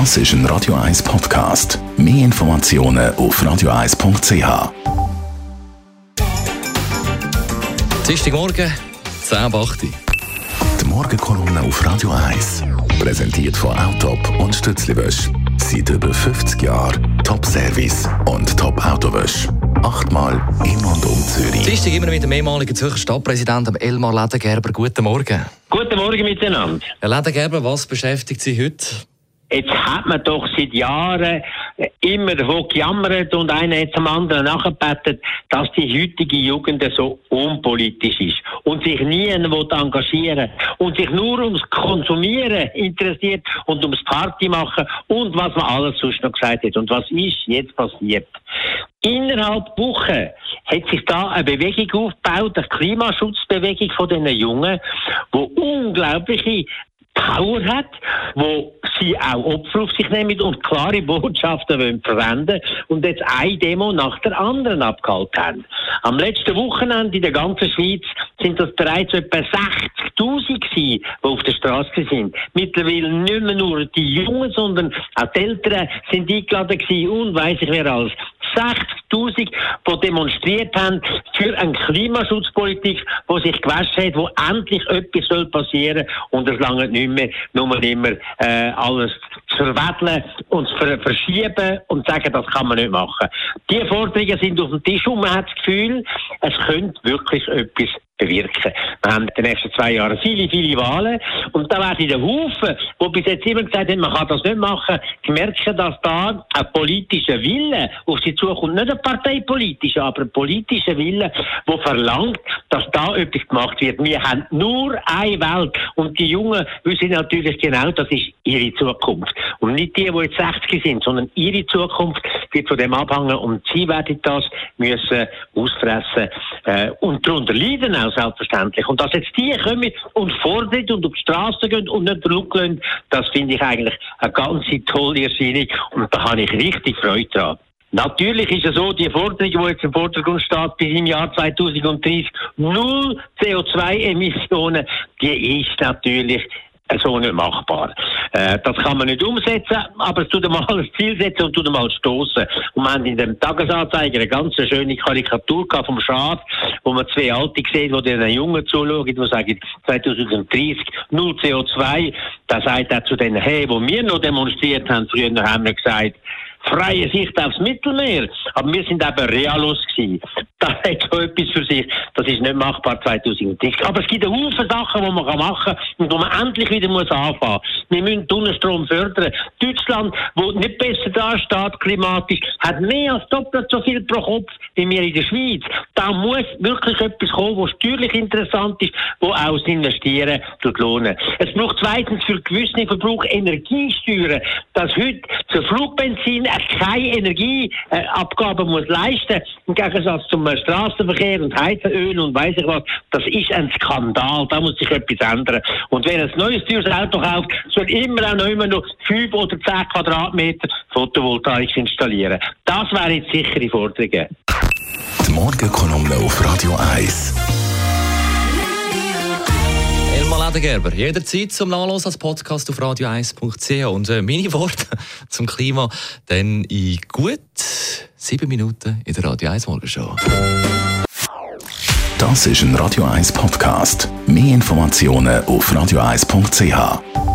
Das ist ein Radio 1 Podcast. Mehr Informationen auf radio1.ch. Dienstagmorgen, 10 ab 8 Uhr. Die Morgenkolumne auf Radio 1. Präsentiert von Autop und Stützliwösch. Seit über 50 Jahren Top-Service und Top-Autowösch. Achtmal in und um Zürich. Dienstag immer mit dem ehemaligen Zürcher Stadtpräsidenten Elmar Ledengerber. Guten Morgen. Guten Morgen miteinander. Herr Ledengerber, was beschäftigt Sie heute? Jetzt hat man doch seit Jahren immer davon gejammert und einer jetzt am anderen nachgebettet, dass die heutige Jugend so unpolitisch ist und sich nie engagieren und sich nur ums Konsumieren interessiert und ums Party machen und was man alles sonst noch gesagt hat. Und was ist jetzt passiert? Innerhalb Wochen hat sich da eine Bewegung aufgebaut, eine Klimaschutzbewegung von diesen Jungen, wo unglaubliche Power hat, wo sie auch Opfer auf sich nehmen und klare Botschaften wollen verwenden und jetzt eine Demo nach der anderen abgehalten haben. Am letzten Wochenende in der ganzen Schweiz sind das bereits etwa 60.000 gewesen, die auf der Straße sind. Mittlerweile nicht mehr nur die Jungen, sondern auch die Eltern sind eingeladen gewesen und weiss ich wer alles. 60.000, die demonstriert haben für eine Klimaschutzpolitik, die sich gewaschen hat, wo endlich etwas soll passieren und es lange nicht mehr, nur immer äh, alles zu verweddeln und zu verschieben und zu sagen, das kann man nicht machen. Die Forderungen sind auf dem Tisch und man hat das Gefühl, es könnte wirklich etwas bewirken. Wir haben in den nächsten zwei Jahren viele, viele Wahlen und da werden der Haufen, die bis jetzt immer gesagt haben, man kann das nicht machen, merken, dass da ein politischer Wille auf sie zukommt. Nicht ein parteipolitischer, aber ein politischer Wille, der verlangt, dass da etwas gemacht wird. Wir haben nur eine Welt und die Jungen wissen natürlich genau, das ist ihre Zukunft. Und nicht die, die jetzt 60 sind, sondern ihre Zukunft wird von dem abhängen und sie werden das müssen ausfressen äh, und darunter leiden auch selbstverständlich. Und dass jetzt die kommen und fordern und auf die Straße gehen und nicht zurückgehen, das finde ich eigentlich eine ganz tolle Erscheinung und da habe ich richtig Freude dran. Natürlich ist es so, die Forderung, die jetzt im Vordergrund steht, bis im Jahr 2030 null CO2-Emissionen, die ist natürlich so nicht machbar. Äh, das kann man nicht umsetzen, aber es tut einmal ein Ziel setzen und tut einmal stoßen. Und wir haben in dem Tagesanzeiger eine ganz schöne Karikatur vom Schad, wo man zwei Alte sieht, die den Jungen zuschauen, die sagen, 2030 null CO2. Da sagt er zu denen, hey, wo wir noch demonstriert haben, früher haben wir gesagt, freie Sicht aufs Mittelmeer. Aber wir sind eben realos gewesen. Das hat so etwas für sich. Das ist nicht machbar 2030. Aber es gibt eine Haufen Sachen, die man machen kann und wo man endlich wieder muss anfangen. Wir müssen Tunnelstrom fördern. Deutschland, wo nicht besser dasteht klimatisch, hat mehr als doppelt so viel pro Kopf wie wir in der Schweiz. Da muss wirklich etwas kommen, was steuerlich interessant ist, wo auch das Investieren lohnen. Es braucht zweitens für gewisse Verbrauch Energiesteuern, dass heute für Flugbenzin keine Energieabgaben muss leisten im Gegensatz zum Straßenverkehr und Heizöl und weiß ich was. Das ist ein Skandal. Da muss sich etwas ändern. Und wer ein neues teures Auto kauft, soll immer auch noch immer noch 5 oder 10 Quadratmeter Photovoltaik installieren. Das wäre jetzt sichere Forderungen. Die Morgenkolumne auf Radio 1. Ledergerber, jederzeit zum Nachlesen als Podcast auf radio1.ch. Und äh, meine Worte zum Klima dann in gut sieben Minuten in der Radio 1 Morgenshow. Das ist ein Radio 1 Podcast. Mehr Informationen auf radio1.ch.